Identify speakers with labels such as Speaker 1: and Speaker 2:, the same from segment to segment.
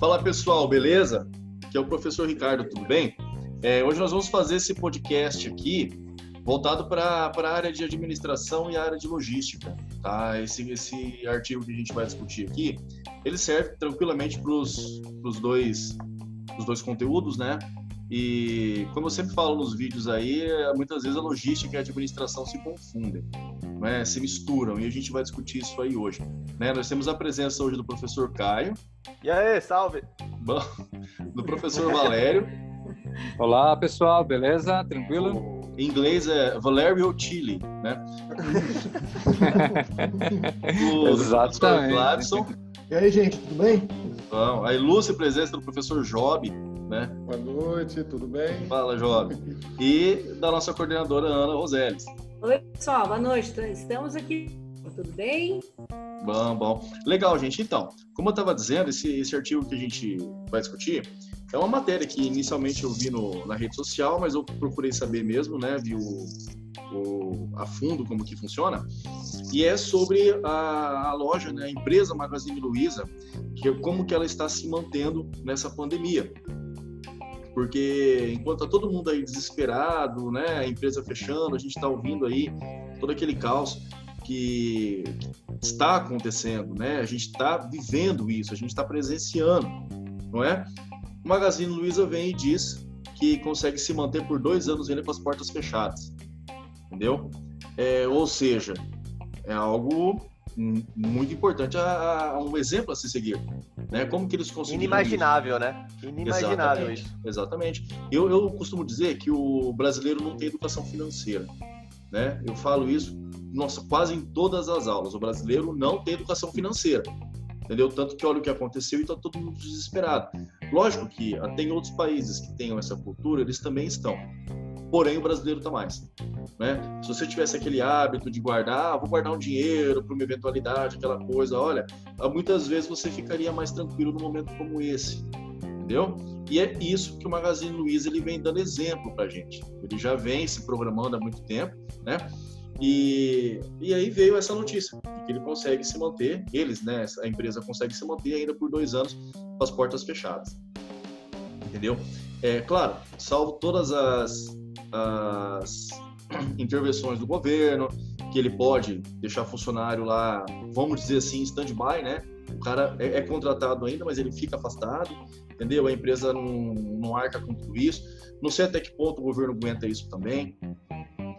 Speaker 1: Fala pessoal, beleza? Aqui é o professor Ricardo, tudo bem? É, hoje nós vamos fazer esse podcast aqui voltado para a área de administração e a área de logística. Tá? Esse, esse artigo que a gente vai discutir aqui, ele serve tranquilamente para os dois, dois conteúdos, né? E como eu sempre falo nos vídeos aí, muitas vezes a logística e a administração se confundem, né? se misturam, e a gente vai discutir isso aí hoje. Né? Nós temos a presença hoje do professor Caio.
Speaker 2: E aí, salve!
Speaker 1: Do professor Valério.
Speaker 3: Olá, pessoal, beleza? Tranquilo?
Speaker 1: Em inglês é Valerio Chile, né?
Speaker 3: Exatamente.
Speaker 1: Gladson.
Speaker 4: E aí, gente, tudo bem?
Speaker 1: Bom, a ilustre presença do professor Job, né?
Speaker 4: Boa noite, tudo bem?
Speaker 1: Fala, Job. E da nossa coordenadora Ana Roseles.
Speaker 5: Oi, pessoal, boa noite. Estamos aqui. Tudo bem?
Speaker 1: Bom, bom. Legal, gente. Então, como eu estava dizendo, esse, esse artigo que a gente vai discutir é uma matéria que inicialmente eu vi no, na rede social, mas eu procurei saber mesmo, né? Vi o, o, a fundo como que funciona. E é sobre a, a loja, né? A empresa Magazine Luiza, que, como que ela está se mantendo nessa pandemia porque enquanto tá todo mundo aí desesperado, né, a empresa fechando, a gente está ouvindo aí todo aquele caos que está acontecendo, né? A gente está vivendo isso, a gente está presenciando, não é? O Magazine Luiza vem e diz que consegue se manter por dois anos ainda com as portas fechadas, entendeu? É, ou seja, é algo muito importante, a, a, um exemplo a se seguir. Né? Como que eles conseguiram
Speaker 2: Inimaginável,
Speaker 1: isso?
Speaker 2: né? Inimaginável
Speaker 1: Exatamente. isso. Exatamente. Eu, eu costumo dizer que o brasileiro não tem educação financeira. Né? Eu falo isso, nossa, quase em todas as aulas. O brasileiro não tem educação financeira. Entendeu? Tanto que olha o que aconteceu e está todo mundo desesperado. Lógico que tem outros países que tenham essa cultura, eles também estão porém o brasileiro está mais. Né? Se você tivesse aquele hábito de guardar, ah, vou guardar um dinheiro para uma eventualidade, aquela coisa, olha, muitas vezes você ficaria mais tranquilo num momento como esse, entendeu? E é isso que o Magazine Luiza ele vem dando exemplo para gente. Ele já vem se programando há muito tempo, né? E, e aí veio essa notícia que ele consegue se manter, eles, né? A empresa consegue se manter ainda por dois anos com as portas fechadas, entendeu? É claro, salvo todas as as intervenções do governo, que ele pode deixar funcionário lá, vamos dizer assim, stand-by, né? O cara é, é, contratado ainda, mas ele fica afastado, entendeu? A empresa não, não arca com tudo isso. Não sei até que ponto o governo aguenta isso também.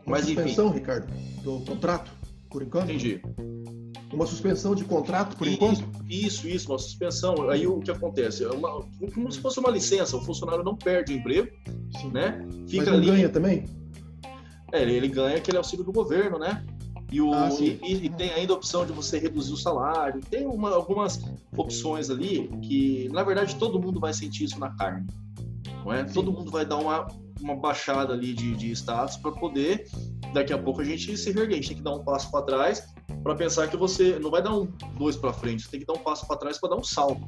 Speaker 4: Mas, Uma suspensão, enfim. Ricardo, do contrato, por enquanto?
Speaker 1: Entendi.
Speaker 4: Uma suspensão de contrato, por enquanto?
Speaker 1: Isso, isso, uma suspensão. Aí o que acontece? É uma, como se fosse uma licença, o funcionário não perde o emprego, Sim. né?
Speaker 4: Fica Mas não ali... ganha também?
Speaker 1: É, ele ganha aquele auxílio do governo, né? E, o, ah, e, e, tem ainda a opção de você reduzir o salário. Tem uma, algumas opções ali que, na verdade, todo mundo vai sentir isso na carne. Não é? Todo mundo vai dar uma, uma baixada ali de, de status para poder, daqui a pouco, a gente se reerguer. A gente tem que dar um passo para trás para pensar que você não vai dar um dois para frente, você tem que dar um passo para trás para dar um salto,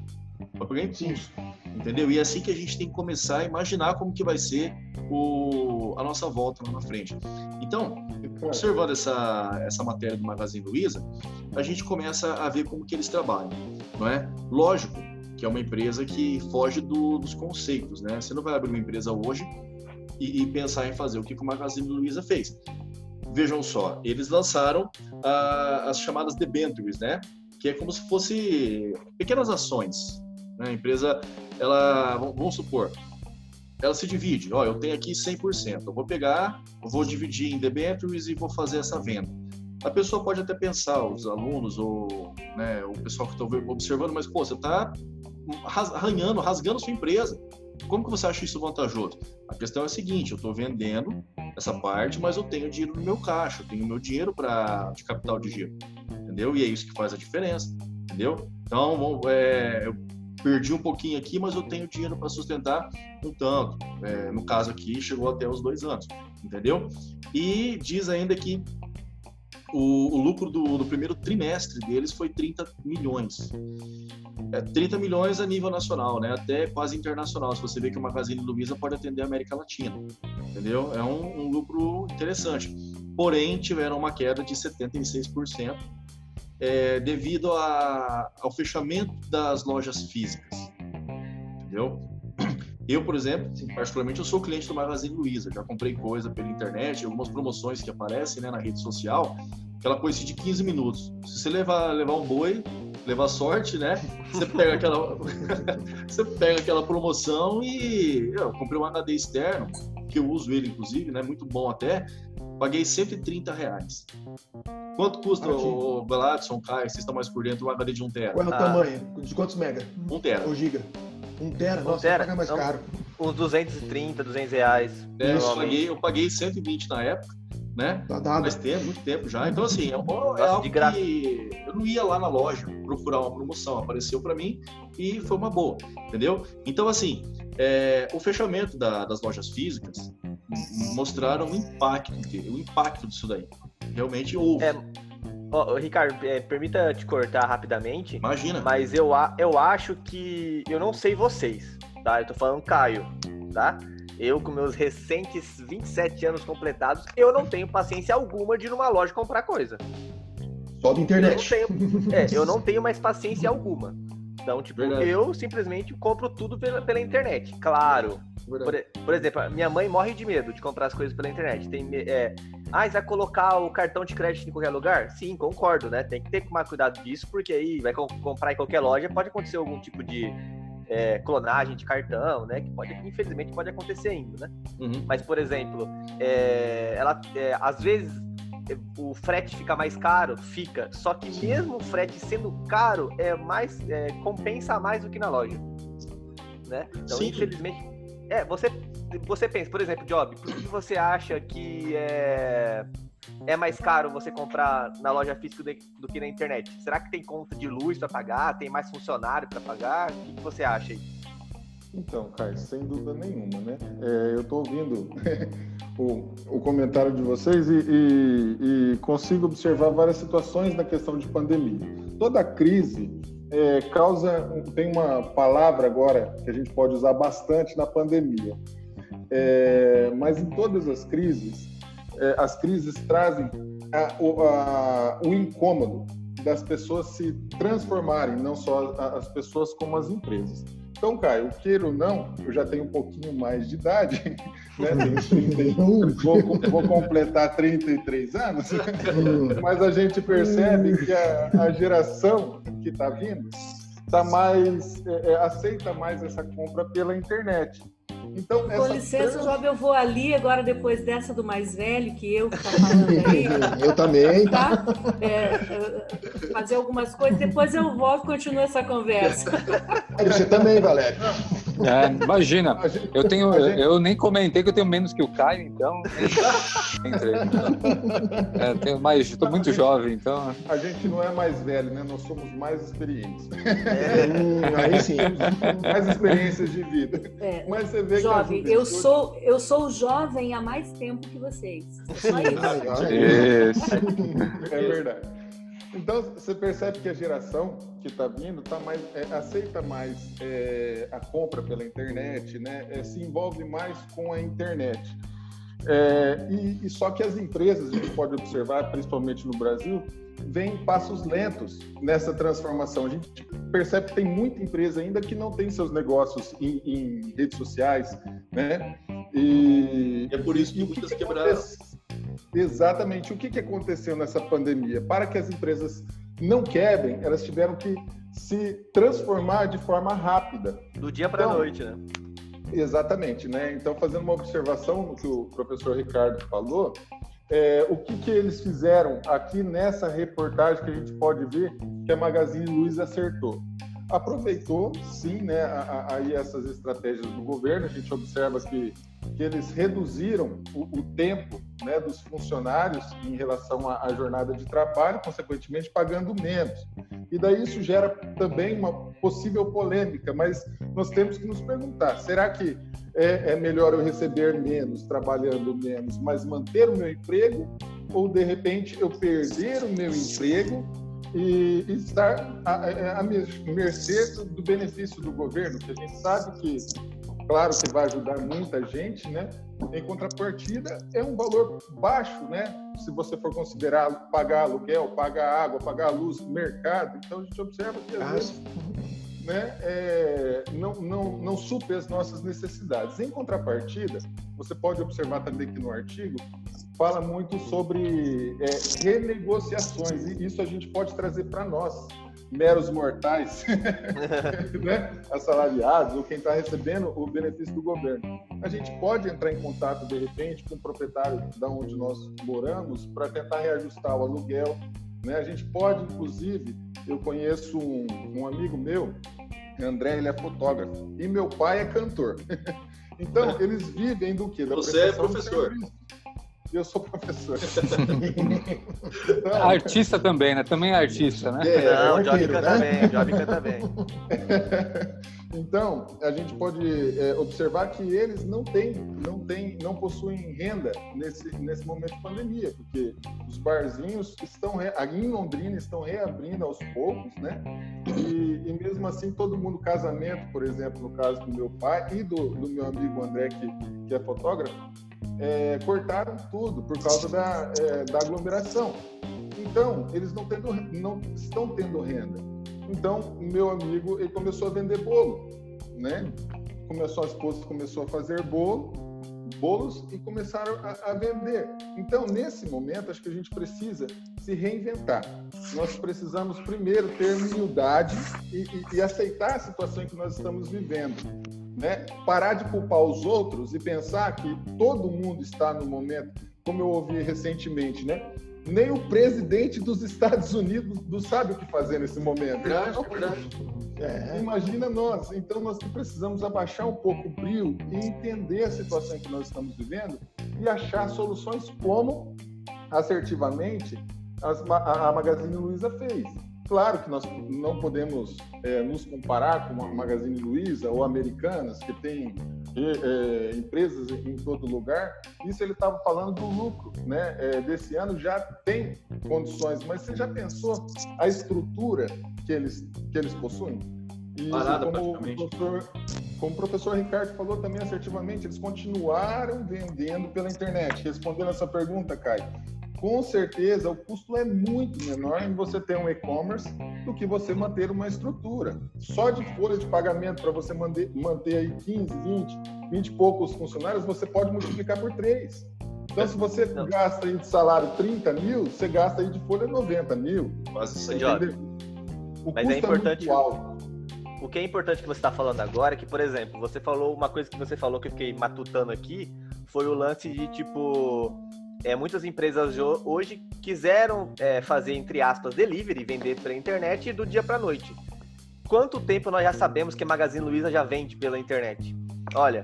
Speaker 1: para pegar impulso, entendeu? E é assim que a gente tem que começar a imaginar como que vai ser o, a nossa volta lá na frente. Então, observando essa, essa matéria do Magazine Luiza, a gente começa a ver como que eles trabalham, não é? Lógico que é uma empresa que foge do, dos conceitos, né? Você não vai abrir uma empresa hoje e, e pensar em fazer o que, que o Magazine Luiza fez vejam só, eles lançaram ah, as chamadas debentures, né? Que é como se fosse pequenas ações. Né? A empresa, ela, vamos supor, ela se divide. Ó, eu tenho aqui 100%. Eu vou pegar, vou dividir em debentures e vou fazer essa venda. A pessoa pode até pensar, os alunos ou né, o pessoal que está observando, mas pô, você está arranhando, rasgando sua empresa. Como que você acha isso vantajoso? A questão é a seguinte: eu estou vendendo essa parte, mas eu tenho dinheiro no meu caixa, eu tenho meu dinheiro para de capital de giro, entendeu? E é isso que faz a diferença, entendeu? Então, é, eu perdi um pouquinho aqui, mas eu tenho dinheiro para sustentar um tanto. É, no caso aqui, chegou até os dois anos, entendeu? E diz ainda que o, o lucro do, do, primeiro trimestre deles foi 30 milhões. É, 30 milhões a nível nacional, né? até quase internacional. Se você vê que o Magazine Luiza pode atender a América Latina, entendeu? É um, um lucro interessante. Porém, tiveram uma queda de 76% é, devido a, ao fechamento das lojas físicas. entendeu? Eu, por exemplo, particularmente, eu sou cliente do Magazine Luiza. Já comprei coisa pela internet, algumas promoções que aparecem né, na rede social, aquela coisa de 15 minutos. Se você levar, levar um boi, levar sorte, né? Você pega aquela, você pega aquela promoção e eu comprei um HD externo, que eu uso ele, inclusive, né? Muito bom até. Paguei 130 reais. Quanto custa Aqui. o Gladson, Caio, vocês estão mais por dentro, um HD de 1 tera?
Speaker 4: Qual é o ah. tamanho? De quantos mega?
Speaker 1: 1 tera.
Speaker 4: Ou giga? 1 tera? Um Nossa, tera. pagar mais então, caro.
Speaker 2: Uns 230, 200 reais.
Speaker 1: É, eu, paguei, eu paguei 120 na época né?
Speaker 4: Tá dado.
Speaker 1: Faz tempo, muito tempo já. Então, assim, é, é algo que eu não ia lá na loja procurar uma promoção, apareceu para mim e foi uma boa, entendeu? Então, assim, é, o fechamento da, das lojas físicas mostraram o impacto, o impacto disso daí. Realmente houve. É,
Speaker 2: oh, Ricardo, é, permita te cortar rapidamente.
Speaker 1: Imagina.
Speaker 2: Mas eu, eu acho que. Eu não sei vocês, tá? Eu tô falando Caio, tá? Eu, com meus recentes 27 anos completados, eu não tenho paciência alguma de ir numa loja comprar coisa.
Speaker 4: Só da internet.
Speaker 2: Eu não tenho, é, eu não tenho mais paciência alguma. Então, tipo, Verdade. eu simplesmente compro tudo pela, pela internet. Claro. Por, por, exemplo, minha mãe morre de medo de comprar as coisas pela internet. Tem, é, ah, vai colocar o cartão de crédito em qualquer lugar? Sim, concordo, né? Tem que ter mais cuidado disso, porque aí vai comprar em qualquer loja, pode acontecer algum tipo de é, clonagem de cartão, né? Que pode, infelizmente, pode acontecer ainda, né? Uhum. Mas, por exemplo, é, ela, é, às vezes o frete fica mais caro, fica. Só que mesmo o frete sendo caro, é mais é, compensa mais do que na loja, né? Então, Sim. infelizmente, é você você pensa, por exemplo, Job, por que você acha que é é mais caro você comprar na loja física do que na internet? Será que tem conta de luz para pagar? Tem mais funcionário para pagar? O que você acha aí?
Speaker 6: Então, Carlos, sem dúvida nenhuma, né? É, eu estou ouvindo o, o, comentário de vocês e, e, e, consigo observar várias situações da questão de pandemia. Toda crise é, causa, tem uma palavra agora que a gente pode usar bastante na pandemia, é, mas em todas as crises é, as crises trazem a, a, o incômodo das pessoas se transformarem, não só as pessoas como as empresas. Então, Caio, queira ou não, eu já tenho um pouquinho mais de idade, né? vou, vou, completar 33 anos, mas a gente percebe que a, a geração que está vindo tá mais é, é, aceita mais essa compra pela internet.
Speaker 5: Então, Com licença, trans... Job, eu vou ali agora, depois dessa do mais velho, que eu que tá falando aí.
Speaker 4: eu também.
Speaker 5: Tá? É, fazer algumas coisas, depois eu volto e continuo essa conversa.
Speaker 4: Você também, Valério.
Speaker 3: É, imagina, eu tenho, eu nem comentei que eu tenho menos que o Caio, então. Entrei. É, tenho mais, estou muito jovem, então.
Speaker 6: A gente não é mais velho, né? Nós somos mais experientes.
Speaker 4: É. Hum, aí sim.
Speaker 6: Mais experiências de vida. É. Mas você vê
Speaker 5: jovem, eu sou, eu sou jovem há mais tempo que vocês. Só
Speaker 6: isso. É verdade. Então você percebe que a geração que está vindo tá mais, é, aceita mais é, a compra pela internet, né? É, se envolve mais com a internet. É, e, e, só que as empresas, a gente pode observar, principalmente no Brasil, vem passos lentos nessa transformação. A gente percebe que tem muita empresa ainda que não tem seus negócios em, em redes sociais, né?
Speaker 1: E é por isso que muitas que quebraram.
Speaker 6: Exatamente. O que, que aconteceu nessa pandemia? Para que as empresas não quebrem, elas tiveram que se transformar de forma rápida.
Speaker 2: Do dia para a então, noite, né?
Speaker 6: Exatamente, né? Então, fazendo uma observação no que o professor Ricardo falou, é, o que, que eles fizeram aqui nessa reportagem que a gente pode ver que a Magazine Luiza acertou? Aproveitou, sim, né, aí essas estratégias do governo, a gente observa que que eles reduziram o, o tempo né, dos funcionários em relação à, à, jornada de trabalho, consequentemente pagando menos. E daí isso gera também uma possível polêmica, mas nós temos que nos perguntar: será que é, é melhor eu receber menos, trabalhando menos, mas manter o meu emprego? Ou de repente eu perder o meu emprego e, estar à, à mercê do benefício do governo, que a gente sabe que claro que vai ajudar muita gente, né? Em contrapartida, é um valor baixo, né? Se você for considerar pagar aluguel, pagar água, pagar luz, mercado. Então, a gente observa que, às vezes, né, é, não, não, não supre as nossas necessidades. Em contrapartida, você pode observar também que no artigo fala muito sobre é, renegociações, e isso a gente pode trazer para nós, meros mortais, né? assalariados, ou quem está recebendo o benefício do governo. A gente pode entrar em contato, de repente, com o proprietário da onde nós moramos para tentar reajustar o aluguel. Né? A gente pode, inclusive, eu conheço um, um amigo meu, André, ele é fotógrafo, e meu pai é cantor. então, eles vivem do quê?
Speaker 1: Da Você é professor
Speaker 6: eu sou professor.
Speaker 3: então, artista também, né? Também é artista, né?
Speaker 2: É, não, o Job canta bem, Job canta bem.
Speaker 6: Então, a gente pode é, observar que eles não têm, não têm, não possuem renda nesse, nesse momento de pandemia, porque os barzinhos estão, em Londrina, estão reabrindo aos poucos, né? E, e, mesmo assim, todo mundo, casamento, por exemplo, no caso do meu pai e do, do meu amigo André, que, que é fotógrafo, é, cortaram tudo por causa da, é, da aglomeração. Então, eles não, tendo, não estão tendo renda. Então, meu amigo ele começou a vender bolo, né? Começou a esposa começou a fazer bolo, bolos e começaram a, a, vender. Então, nesse momento, acho que a gente precisa se reinventar. Nós precisamos primeiro ter humildade e, e, e aceitar a situação que nós estamos vivendo né? Parar de culpar os outros e pensar que todo mundo está no momento, como eu ouvi recentemente, né? Nem o presidente dos Estados Unidos não sabe o que fazer nesse momento.
Speaker 1: Verdade, verdade.
Speaker 6: É. Imagina nós. Então, nós precisamos abaixar um pouco o brilho e entender a situação que nós estamos vivendo e achar soluções como, assertivamente, as, a, a Magazine Luiza fez Claro que nós não podemos é, nos comparar com a Magazine Luiza ou Americanas, que tem é, é, empresas em todo lugar. Isso ele estava falando do lucro, né? É, desse ano já tem condições, mas você já pensou a estrutura que eles, que eles possuem?
Speaker 1: E Parada,
Speaker 6: como, o professor, como o professor Ricardo falou também assertivamente, eles continuaram vendendo pela internet. Respondendo essa pergunta, Caio, com certeza o custo é muito menor em você ter um e-commerce do que você manter uma estrutura. Só de folha de pagamento para você manter, manter aí 15, 20, 20 e poucos funcionários, você pode multiplicar por 3. Então, se você Não. gasta aí de salário 30 mil, você gasta aí de folha 90 mil.
Speaker 2: Quase isso O Mas é importante. É o que é importante que você está falando agora é que, por exemplo, você falou uma coisa que você falou que eu fiquei matutando aqui, foi o lance de tipo é, muitas empresas hoje quiseram é, fazer, entre aspas, delivery, vender pela internet do dia para noite. Quanto tempo nós já sabemos que a Magazine Luiza já vende pela internet? Olha,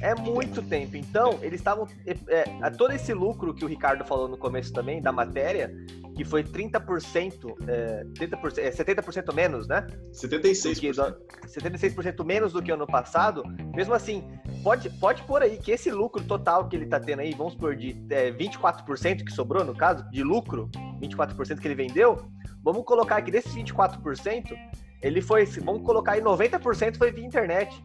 Speaker 2: é muito tempo. Então, eles estavam. É, é, todo esse lucro que o Ricardo falou no começo também, da matéria, que foi 30%, é, 30% é, 70% menos, né?
Speaker 1: 76%.
Speaker 2: Do, 76% menos do que ano passado. Mesmo assim, pode, pode pôr aí que esse lucro total que ele tá tendo aí, vamos por de é, 24% que sobrou, no caso, de lucro, 24% que ele vendeu, vamos colocar que desses 24%, ele foi, vamos colocar aí 90% foi via internet.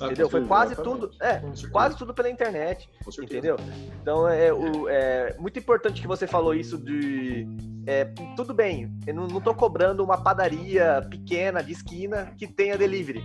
Speaker 2: Ah, entendeu? Foi quase tudo, é, quase tudo pela internet, entendeu? Então é, o, é muito importante que você falou isso de, é, tudo bem, eu não, não tô cobrando uma padaria pequena de esquina que tenha delivery,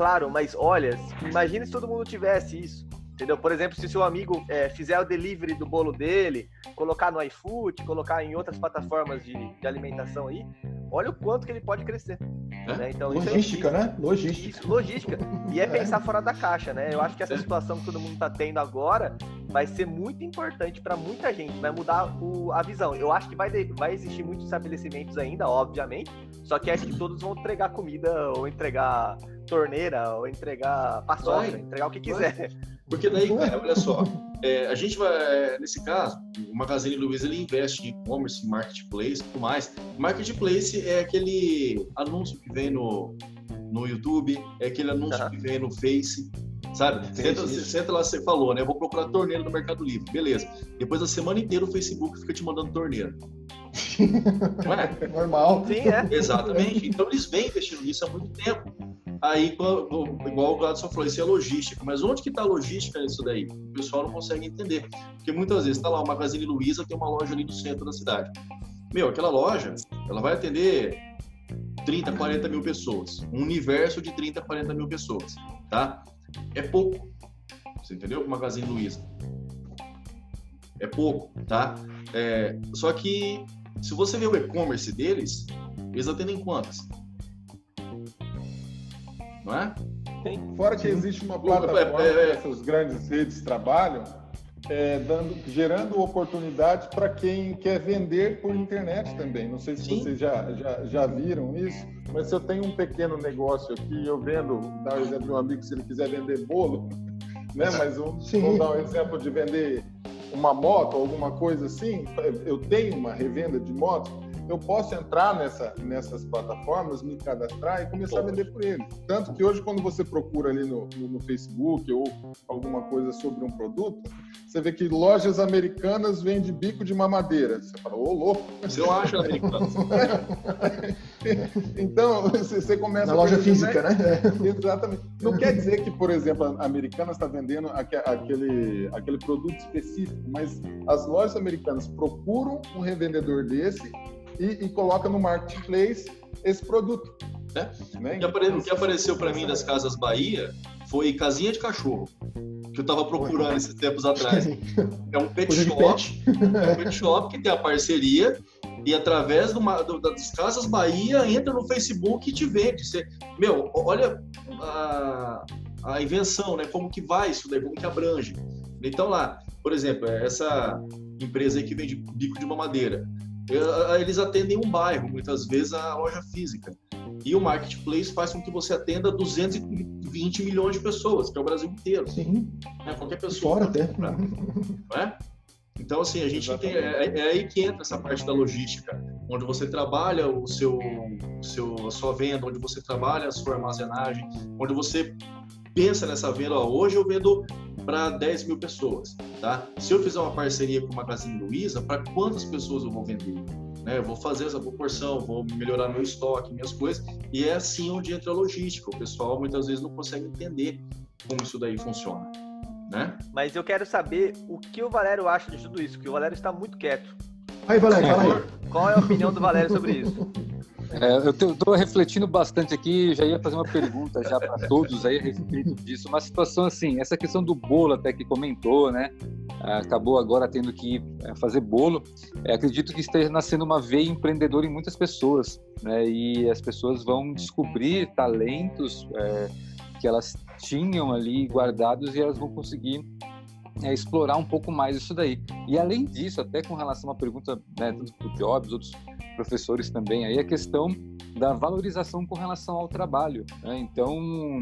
Speaker 2: claro, mas olha, imagine se todo mundo tivesse isso. Entendeu? Por exemplo, se seu amigo é, fizer o delivery do bolo dele, colocar no iFood, colocar em outras plataformas de, de alimentação aí, olha o quanto que ele pode crescer.
Speaker 4: É? Né? Então, logística, é, né? Logística.
Speaker 2: Isso, logística. E é, é pensar fora da caixa, né? Eu acho que essa situação que todo mundo está tendo agora vai ser muito importante para muita gente, vai mudar o, a visão. Eu acho que vai, vai existir muitos estabelecimentos ainda, obviamente, só que acho que todos vão entregar comida ou entregar torneira ou entregar paçoca, entregar o que quiser. Vai.
Speaker 1: Porque daí, cara, olha só, é, a gente vai, nesse caso, o Magazine Luiza ele investe em e-commerce, marketplace e tudo mais. Marketplace é aquele anúncio que vem no, no YouTube, é aquele anúncio uhum. que vem no Face, sabe? Senta, senta, lá, você falou, né? Eu vou procurar torneira no Mercado Livre, beleza. Depois da semana inteira o Facebook fica te mandando torneira.
Speaker 4: Não é? Normal.
Speaker 2: Sim, é.
Speaker 1: Exatamente. Então eles vêm investindo nisso há muito tempo. Aí, igual o Gladson falou, isso é logística. Mas onde que está a logística nisso daí? O pessoal não consegue entender. Porque muitas vezes está lá, o Magazine Luiza tem uma loja ali no centro da cidade. Meu, aquela loja, ela vai atender 30, 40 mil pessoas. Um universo de 30, 40 mil pessoas, tá? É pouco. Você entendeu? Magazine Luiza. É pouco, tá? É, só que se você vê o e-commerce deles, eles atendem quantas? Não é?
Speaker 6: Fora que existe uma plataforma é, é, é. que essas grandes redes trabalham, é, dando, gerando oportunidades para quem quer vender por internet também. Não sei se Sim. vocês já, já, já viram isso, mas se eu tenho um pequeno negócio aqui, eu vendo, dar o exemplo de um amigo, se ele quiser vender bolo, né? mas eu, vou dar um exemplo de vender uma moto, alguma coisa assim, eu tenho uma revenda de motos, eu posso entrar nessa, nessas plataformas, me cadastrar e começar a vender por ele. Tanto que hoje, quando você procura ali no, no, no Facebook ou alguma coisa sobre um produto, você vê que lojas americanas vendem bico de mamadeira. Você fala, ô louco.
Speaker 1: Você não acha americano.
Speaker 6: então, você começa.
Speaker 4: Na loja física, né?
Speaker 6: Exatamente. Não quer dizer que, por exemplo, a americana está vendendo aquele, aquele produto específico, mas as lojas americanas procuram um revendedor desse e, e coloca no marketplace esse produto.
Speaker 1: Né? Né? O, que apare... o que apareceu para mim das Casas Bahia foi casinha de cachorro, que eu estava procurando esses tempos atrás. É um pet shop, é um pet shop que tem a parceria e através do, do, das Casas Bahia entra no Facebook e te vende. Você, meu, olha a, a invenção, né? Como que vai isso daí, como que abrange. Então lá, por exemplo, essa empresa aí que vende bico de mamadeira eles atendem um bairro, muitas vezes a loja física. E o marketplace faz com que você atenda 220 milhões de pessoas, que é o Brasil inteiro.
Speaker 4: Sim.
Speaker 1: É, qualquer pessoa.
Speaker 4: Fora até.
Speaker 1: Não é? Então, assim, a gente tem. É, é, aí que entra essa parte da logística, onde você trabalha o seu, o seu, a sua venda, onde você trabalha a sua armazenagem, onde você pensa nessa venda. Ó, hoje eu vendo para 10 mil pessoas, tá? Se eu fizer uma parceria com o Magazine Luiza, para quantas pessoas eu vou vender? Né? Eu vou fazer essa proporção, vou melhorar meu estoque, minhas coisas, e é assim onde entra a logística. O pessoal muitas vezes não consegue entender como isso daí funciona, né?
Speaker 2: Mas eu quero saber o que o Valério acha de tudo isso, porque o Valério está muito quieto.
Speaker 4: Aí, Valério, fala aí.
Speaker 2: Qual é a opinião do Valério sobre isso?
Speaker 3: É, eu estou refletindo bastante aqui, já ia fazer uma pergunta já para todos aí a respeito disso. Uma situação assim, essa questão do bolo até que comentou, né? Acabou agora tendo que é, fazer bolo. É, acredito que esteja nascendo uma veia empreendedora em muitas pessoas, né? E as pessoas vão descobrir talentos é, que elas tinham ali guardados e elas vão conseguir é, explorar um pouco mais isso daí. E além disso, até com relação à pergunta, né, tanto para o Jobs, outros professores também, aí a questão da valorização com relação ao trabalho. Né? Então,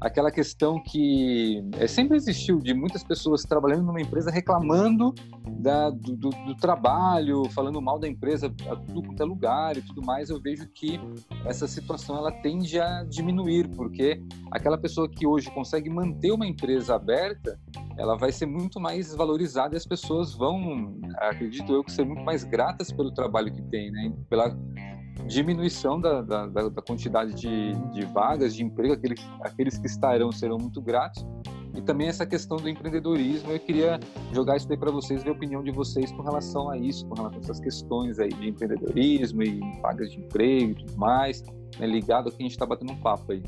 Speaker 3: aquela questão que é, sempre existiu de muitas pessoas trabalhando numa empresa reclamando da, do, do, do, trabalho, falando mal da empresa a tudo quanto é lugar e tudo mais, eu vejo que essa situação ela tende a diminuir, porque aquela pessoa que hoje consegue manter uma empresa aberta, ela vai ser muito mais valorizada e as pessoas vão, acredito eu, que ser muito mais gratas pelo trabalho que tem, né? Pela diminuição da, da, da quantidade de, de, vagas de emprego, aqueles, aqueles que estarão serão muito gratos. E também essa questão do empreendedorismo, eu queria jogar isso aí para vocês, ver a opinião de vocês com relação a isso, com relação a essas questões aí de empreendedorismo e vagas de emprego e tudo mais, né, ligado ao que a gente está batendo um papo aí.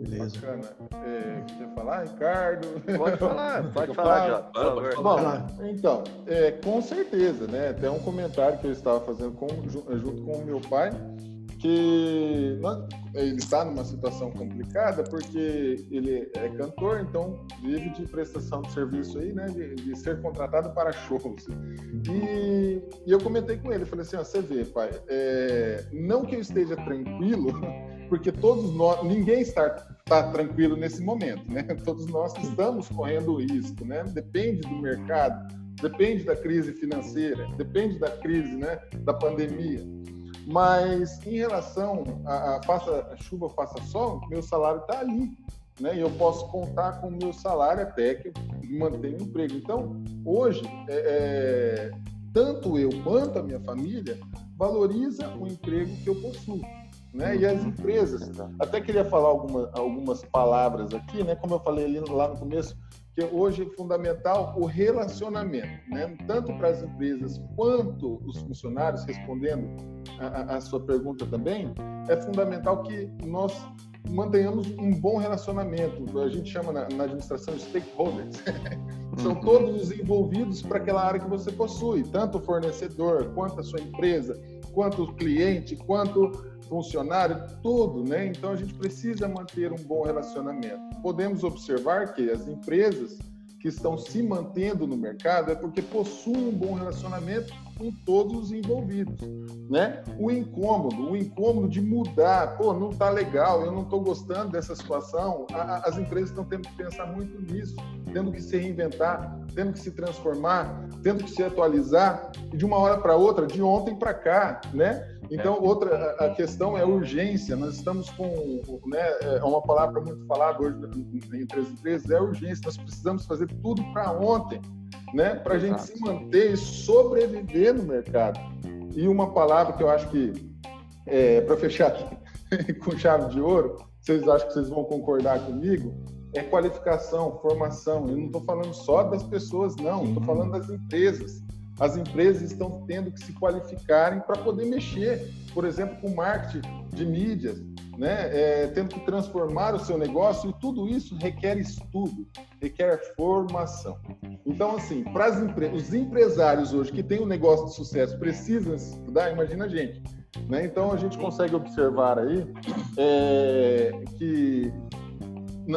Speaker 6: Beleza. Bacana. É, quer falar, Ricardo?
Speaker 2: Pode falar, pode falar, favor.
Speaker 6: Bom, então, é, com certeza, né? Até um comentário que eu estava fazendo com, junto com o meu pai, que ele está numa situação complicada porque ele é cantor, então vive de prestação de serviço aí, né? De, de ser contratado para shows. E, e, eu comentei com ele, falei assim, ó, você vê, pai, é, não que eu esteja tranquilo, porque todos nós, ninguém está, está tranquilo nesse momento, né? Todos nós estamos correndo risco, né? Depende do mercado, depende da crise financeira, depende da crise, né? Da pandemia. Mas em relação a, a faça chuva, faça sol, meu salário está ali, né? E eu posso contar com o meu salário até que eu mantenha o emprego. Então, hoje, é, é, tanto eu quanto a minha família valoriza o emprego que eu possuo. Né? E as empresas, até queria falar alguma, algumas palavras aqui, né? Como eu falei ali lá no começo, que hoje é fundamental o relacionamento, né? tanto para as empresas quanto os funcionários, respondendo a, a, sua pergunta também, é fundamental que nós mantenhamos um bom relacionamento. A gente chama na, na administração de stakeholders. São uhum. todos os envolvidos para aquela área que você possui, tanto o fornecedor, quanto a sua empresa, quanto o cliente, quanto funcionário, tudo, né? Então a gente precisa manter um bom relacionamento. Podemos observar que as empresas que estão se mantendo no mercado é porque possuem um bom relacionamento com todos os envolvidos, né? O incômodo, o incômodo de mudar, pô, não tá legal, eu não estou gostando dessa situação. as empresas estão tendo que pensar muito nisso, tendo que se reinventar, tendo que se transformar, tendo que se atualizar de uma hora para outra, de ontem para cá, né? Então, é. outra a questão é urgência. Nós estamos com, né, é uma palavra muito falada hoje entre as empresas, é urgência. Nós precisamos fazer tudo para ontem, né, para a gente se manter e sobreviver no mercado. E uma palavra que eu acho que, é, para fechar com chave de ouro, vocês acham que vocês vão concordar comigo, é qualificação, formação. Eu não estou falando só das pessoas, não, estou falando das empresas. As empresas estão tendo que se qualificarem para poder mexer, por exemplo, com marketing de mídias, né? É, tendo que transformar o seu negócio e tudo isso requer estudo, requer formação. Então, assim, para empre os empresários hoje que têm um negócio de sucesso precisam estudar, imagina a gente. Né? Então, a gente consegue observar aí é, que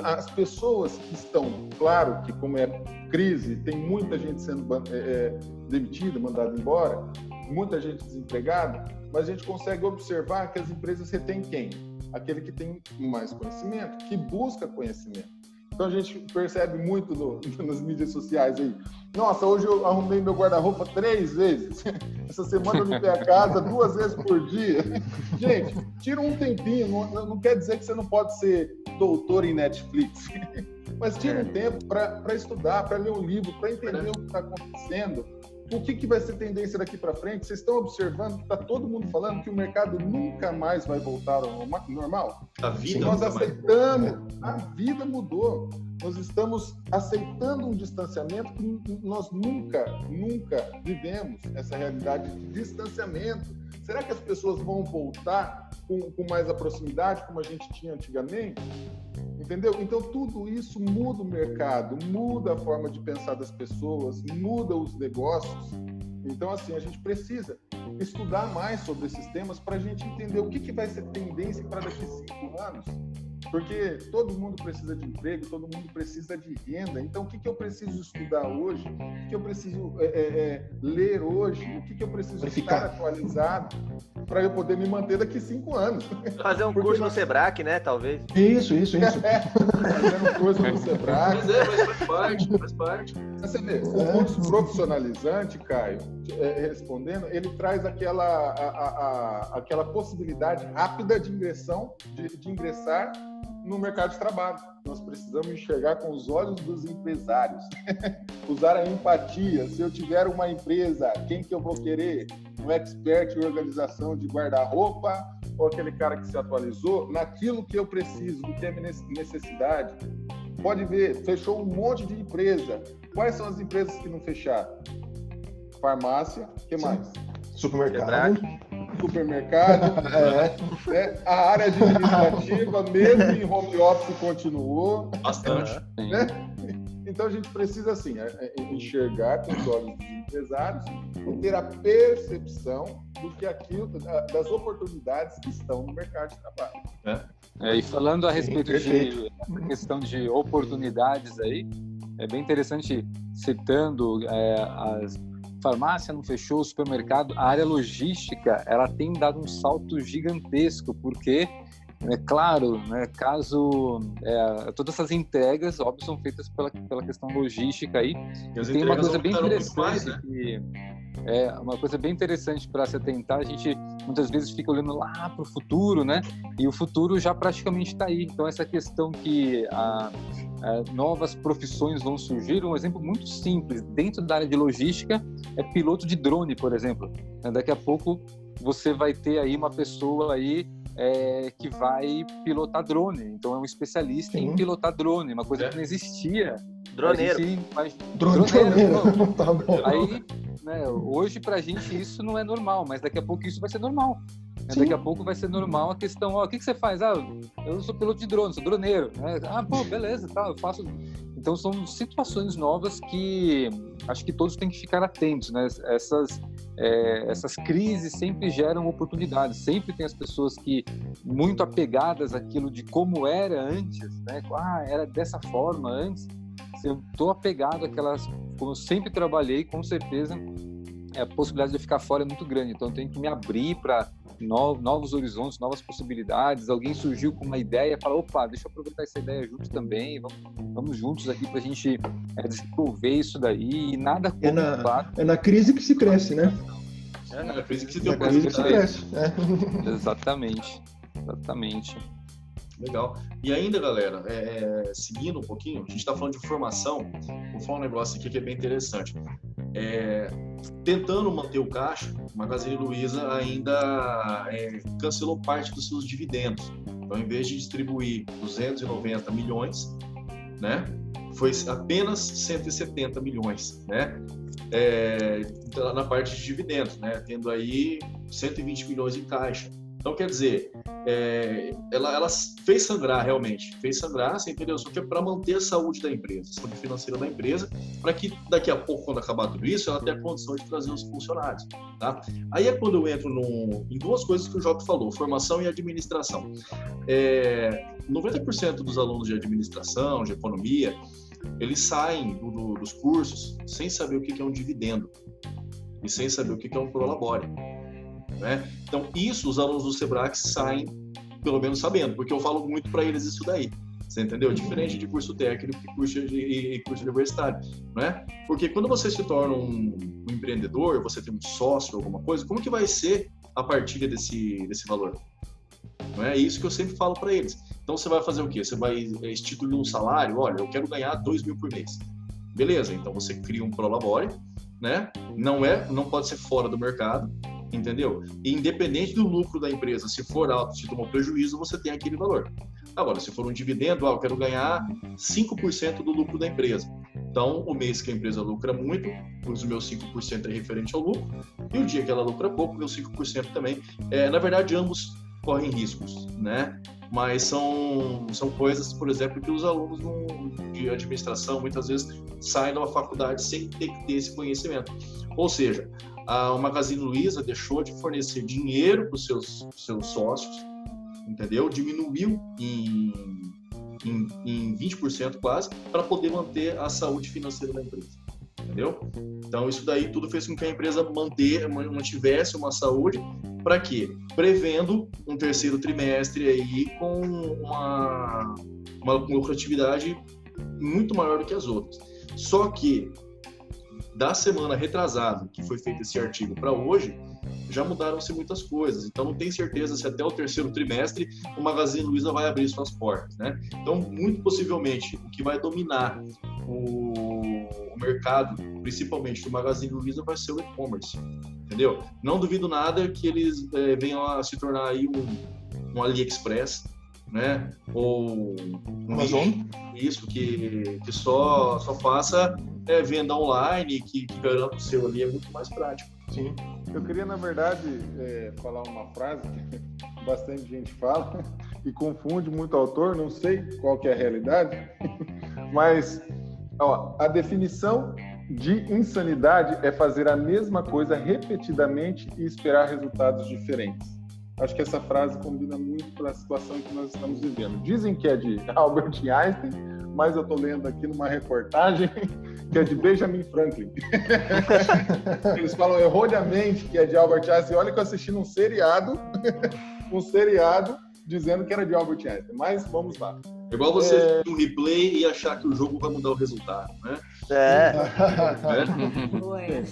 Speaker 6: as pessoas que estão, claro que como é crise, tem muita gente sendo é, é, demitida, mandada embora, muita gente desempregada, mas a gente consegue observar que as empresas retêm quem? Aquele que tem mais conhecimento, que busca conhecimento. Então a gente percebe muito no, nas mídias sociais aí. Nossa, hoje eu arrumei meu guarda-roupa três vezes. Essa semana eu limpei a casa duas vezes por dia. Gente, tira um tempinho. Não, não quer dizer que você não pode ser doutor em Netflix. Mas tira um é. tempo para estudar, para ler um livro, para entender o que está acontecendo o que, que vai ser tendência daqui para frente? Vocês estão observando que está todo mundo falando que o mercado nunca mais vai voltar ao normal?
Speaker 1: A vida
Speaker 6: Nós aceitamos, a vida mudou. Nós estamos aceitando um distanciamento que nós nunca, nunca vivemos essa realidade de distanciamento. Será que as pessoas vão voltar com, com mais a proximidade como a gente tinha antigamente? Entendeu? Então, tudo isso muda o mercado, muda a forma de pensar das pessoas, muda os negócios. Então, assim, a gente precisa estudar mais sobre esses temas para a gente entender o que, que vai ser tendência para daqui cinco anos porque todo mundo precisa de emprego, todo mundo precisa de renda. Então, o que, que eu preciso estudar hoje? O que eu preciso é, é, é, ler hoje? O que, que eu preciso estar atualizado para eu poder me manter daqui cinco anos?
Speaker 2: Fazer um porque curso nós... no Sebrae, né? Talvez.
Speaker 4: Isso, isso, isso.
Speaker 6: Fazer um curso no Sebrae.
Speaker 1: Mas é, mas faz parte, faz parte.
Speaker 6: Você vê, o curso profissionalizante, Caio, respondendo, ele traz aquela, a, a, a, aquela possibilidade rápida de ingressão, de, de ingressar no mercado de trabalho. Nós precisamos enxergar com os olhos dos empresários, usar a empatia. Se eu tiver uma empresa, quem que eu vou querer? Um expert em organização de guarda-roupa ou aquele cara que se atualizou naquilo que eu preciso, do que é minha necessidade? Pode ver, fechou um monte de empresa. Quais são as empresas que não fecharam? Farmácia, que mais?
Speaker 4: Supermercado
Speaker 6: supermercado, é. né? a área administrativa, mesmo em home office, continuou.
Speaker 1: Bastante.
Speaker 6: Né? Então a gente precisa assim é, é, enxergar com os olhos dos empresários e ter a percepção do que aquilo, das oportunidades que estão no mercado de trabalho.
Speaker 3: É. É, e falando a respeito de questão de oportunidades aí, é bem interessante citando é, as farmácia não fechou, o supermercado, a área logística, ela tem dado um salto gigantesco, porque é claro, né, caso é, todas essas entregas, óbvio, são feitas pela, pela questão logística aí. E tem uma coisa bem interessante mais, né? que é uma coisa bem interessante para se atentar. A gente muitas vezes fica olhando lá para o futuro, né? E o futuro já praticamente está aí. Então essa questão que a, a, novas profissões vão surgir, um exemplo muito simples dentro da área de logística é piloto de drone, por exemplo. Daqui a pouco você vai ter aí uma pessoa aí é, que vai pilotar drone. Então é um especialista Sim. em pilotar drone, uma coisa é. que não existia
Speaker 2: Droneiro.
Speaker 3: Mas... Droneiro. Droneiro. tá bom. Aí, né, hoje pra gente isso não é normal, mas daqui a pouco isso vai ser normal. Sim. Daqui a pouco vai ser normal a questão, ó, o que, que você faz? Ah, eu sou piloto de drone, sou droneiro. Né? Ah, pô, beleza, tá, eu faço. Então são situações novas que acho que todos têm que ficar atentos, né? Essas, é, essas crises sempre geram oportunidades, sempre tem as pessoas que muito apegadas àquilo de como era antes, né? Ah, era dessa forma antes. Eu estou apegado àquelas, como eu sempre trabalhei, com certeza a possibilidade de eu ficar fora é muito grande. Então eu tenho que me abrir para novos horizontes, novas possibilidades. Alguém surgiu com uma ideia, fala, opa, deixa eu aproveitar essa ideia junto também, vamos, vamos juntos aqui para a gente é, desenvolver isso daí e nada
Speaker 4: como, é na, claro. É na crise que se cresce, né?
Speaker 1: É na crise que se tem oportunidade.
Speaker 3: É. Exatamente, exatamente.
Speaker 1: Legal. E ainda, galera, é, é, seguindo um pouquinho, a gente está falando de formação, vou falar um negócio aqui que é bem interessante. É, tentando manter o caixa, Magazine Luiza ainda é, cancelou parte dos seus dividendos. Então, em vez de distribuir 290 milhões, né, foi apenas 170 milhões, né, é, na parte de dividendos, né, tendo aí 120 milhões em caixa. Então, quer dizer, é, ela, ela, fez sangrar realmente, fez sangrar, você entendeu? Só que é para manter a saúde da empresa, a saúde financeira da empresa, para que daqui a pouco, quando acabar tudo isso, ela tenha condição de trazer os funcionários. Tá? Aí é quando eu entro em duas coisas que o Jota falou, formação e administração. É, 90% dos alunos de administração, de economia, eles saem do, do, dos cursos sem saber o que é um dividendo e sem saber o que é um prolabore. Né? Então, isso os alunos do Sebrae saem, pelo menos, sabendo, porque eu falo muito para eles isso daí. Você entendeu? Diferente de curso técnico e curso, de, curso universitário, né? Porque quando você se torna um, um, empreendedor, você tem um sócio, alguma coisa, como que vai ser a partilha desse, desse valor? Não é isso que eu sempre falo para eles. Então você vai fazer o quê? Você vai instituir um salário? Olha, eu quero ganhar 2 mil por mês. Beleza, então você cria um Prolabore, né? Não é, não pode ser fora do mercado, entendeu? E independente do lucro da empresa, se for alto, se tomou prejuízo, você tem aquele valor. Agora, se for um dividendo, ah, eu quero ganhar 5% do lucro da empresa. Então, o mês que a empresa lucra muito, os meus 5% é referente ao lucro, e o dia que ela lucra pouco, meus 5% também. É, na verdade, ambos correm riscos, né? Mas são, são coisas, por exemplo, que os alunos de administração muitas vezes saem da faculdade sem ter que ter esse conhecimento. Ou seja, a Magazine Luiza deixou de fornecer dinheiro para os seus, seus sócios, entendeu? Diminuiu em, em, em 20% quase, para poder manter a saúde financeira da empresa, entendeu? Então, isso daí tudo fez com que a empresa manter, mantivesse uma saúde, para quê? Prevendo um terceiro trimestre aí com uma, uma lucratividade muito maior do que as outras. Só que da semana retrasada, que foi feito esse artigo, para hoje, já mudaram-se muitas coisas. Então, não tem certeza se até o terceiro trimestre o Magazine Luiza vai abrir suas portas, né? Então, muito possivelmente, o que vai dominar o, o mercado, principalmente do Magazine Luiza, vai ser o e-commerce, entendeu? Não duvido nada que eles é, venham a se tornar aí um, um AliExpress, né? Ou um Amazon. Isso, que, que só, só faça é, venda online, que, que garanta o seu ali, é muito mais prático.
Speaker 6: Sim. Eu queria, na verdade, é, falar uma frase que bastante gente fala e confunde muito autor, não sei qual que é a realidade, mas ó, a definição de insanidade é fazer a mesma coisa repetidamente e esperar resultados diferentes. Acho que essa frase combina muito para a situação que nós estamos vivendo. Dizem que é de Albert Einstein, mas eu estou lendo aqui numa reportagem que é de Benjamin Franklin. Eles falam erroneamente que é de Albert Einstein. Olha que eu assisti num seriado, um seriado dizendo que era de Albert Einstein. Mas vamos lá.
Speaker 1: É igual você é... um replay e achar que o jogo vai mudar o resultado, né?
Speaker 2: É.
Speaker 6: é.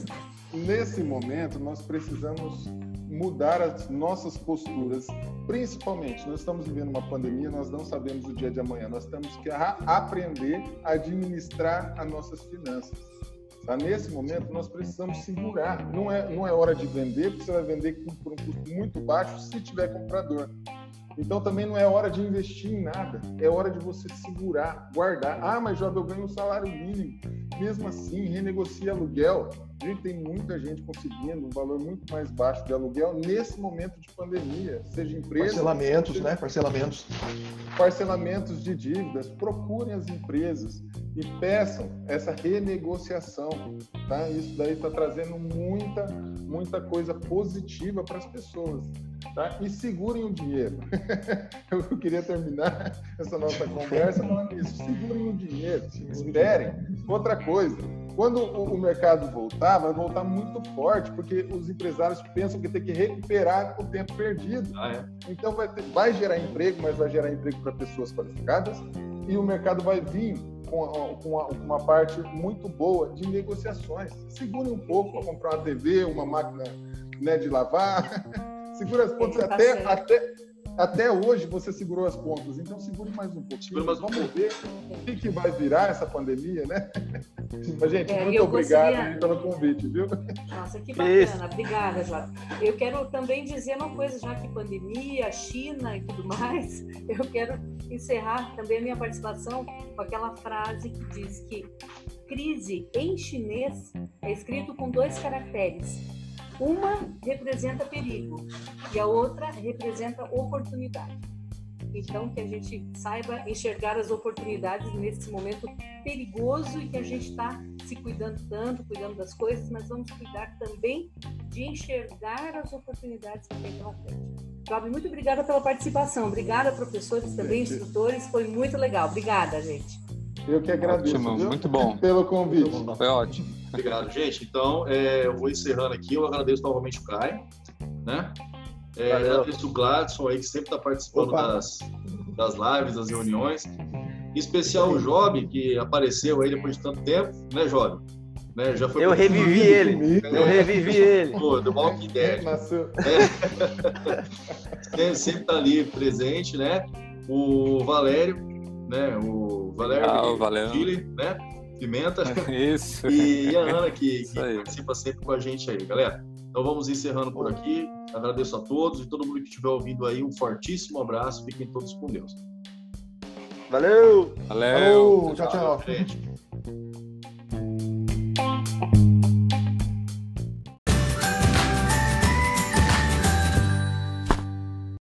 Speaker 6: Nesse momento, nós precisamos mudar as nossas posturas. Principalmente, nós estamos vivendo uma pandemia, nós não sabemos o dia de amanhã. Nós temos que aprender a administrar as nossas finanças. Tá? Nesse momento, nós precisamos segurar. Não é, não é hora de vender, porque você vai vender por um custo muito baixo se tiver comprador. Então também não é hora de investir em nada, é hora de você segurar, guardar. Ah, mas Job, eu ganho um salário mínimo. Mesmo assim, renegocia aluguel. Gente, tem muita gente conseguindo um valor muito mais baixo de aluguel nesse momento de pandemia, seja empresa.
Speaker 4: Parcelamentos, seja... né? Parcelamentos.
Speaker 6: Parcelamentos de dívidas. Procurem as empresas e peçam essa renegociação. Tá? Isso daí está trazendo muita, muita coisa positiva para as pessoas. Tá? E segurem o dinheiro. Eu queria terminar essa nossa conversa falando isso. Segurem o dinheiro, esperem. Outra coisa, quando o mercado voltar, vai voltar muito forte, porque os empresários pensam que tem que recuperar o tempo perdido. Ah, é? Então vai, ter, vai gerar emprego, mas vai gerar emprego para pessoas qualificadas e o mercado vai vir com, com uma parte muito boa de negociações. Segurem um pouco para comprar uma TV, uma máquina né, de lavar. Segura as pontas até, até, até hoje você segurou as pontas, então segure mais um pouquinho. Mais um Vamos pouco. ver o que, que, vai virar essa pandemia, né? Mas, gente, é, muito obrigado pelo convite, viu?
Speaker 5: Nossa, que bacana. Isso. Obrigada, Jota. Eu quero também dizer uma coisa, já que pandemia, China e tudo mais, eu quero encerrar também a minha participação com aquela frase que diz que crise em chinês é escrito com dois caracteres uma representa perigo e a outra representa oportunidade. Então, que a gente saiba enxergar as oportunidades nesse momento perigoso e que a gente está se cuidando tanto, cuidando das coisas, mas vamos cuidar também de enxergar as oportunidades que tem pela frente. Fábio, muito obrigada pela participação. Obrigada, professores, também instrutores. Foi muito legal. Obrigada, gente.
Speaker 6: Eu que agradeço.
Speaker 3: Ótimo, muito bom.
Speaker 6: Pelo convite.
Speaker 3: Foi ótimo.
Speaker 1: Obrigado, gente. Então, é, eu vou encerrando aqui. Eu agradeço novamente o Caio, né? É, agradeço o Gladson aí, que sempre está participando das, das lives, das reuniões. Em especial o Job, que apareceu aí depois de tanto tempo, né, Job? Né,
Speaker 2: já foi eu revivi ele. É, eu revivi ele.
Speaker 1: Pô, do Walking Dead. É. sempre está ali presente, né? O Valério, né? O Valério,
Speaker 3: ah, o Valério.
Speaker 1: Chile, né? Pimenta.
Speaker 3: Isso.
Speaker 1: E a Ana, que, que participa sempre com a gente aí, galera. Então vamos encerrando por aqui. Agradeço a todos e todo mundo que estiver ouvindo aí. Um fortíssimo abraço. Fiquem todos com Deus.
Speaker 2: Valeu!
Speaker 3: Valeu!
Speaker 4: Valeu. Tchau, tchau. tchau.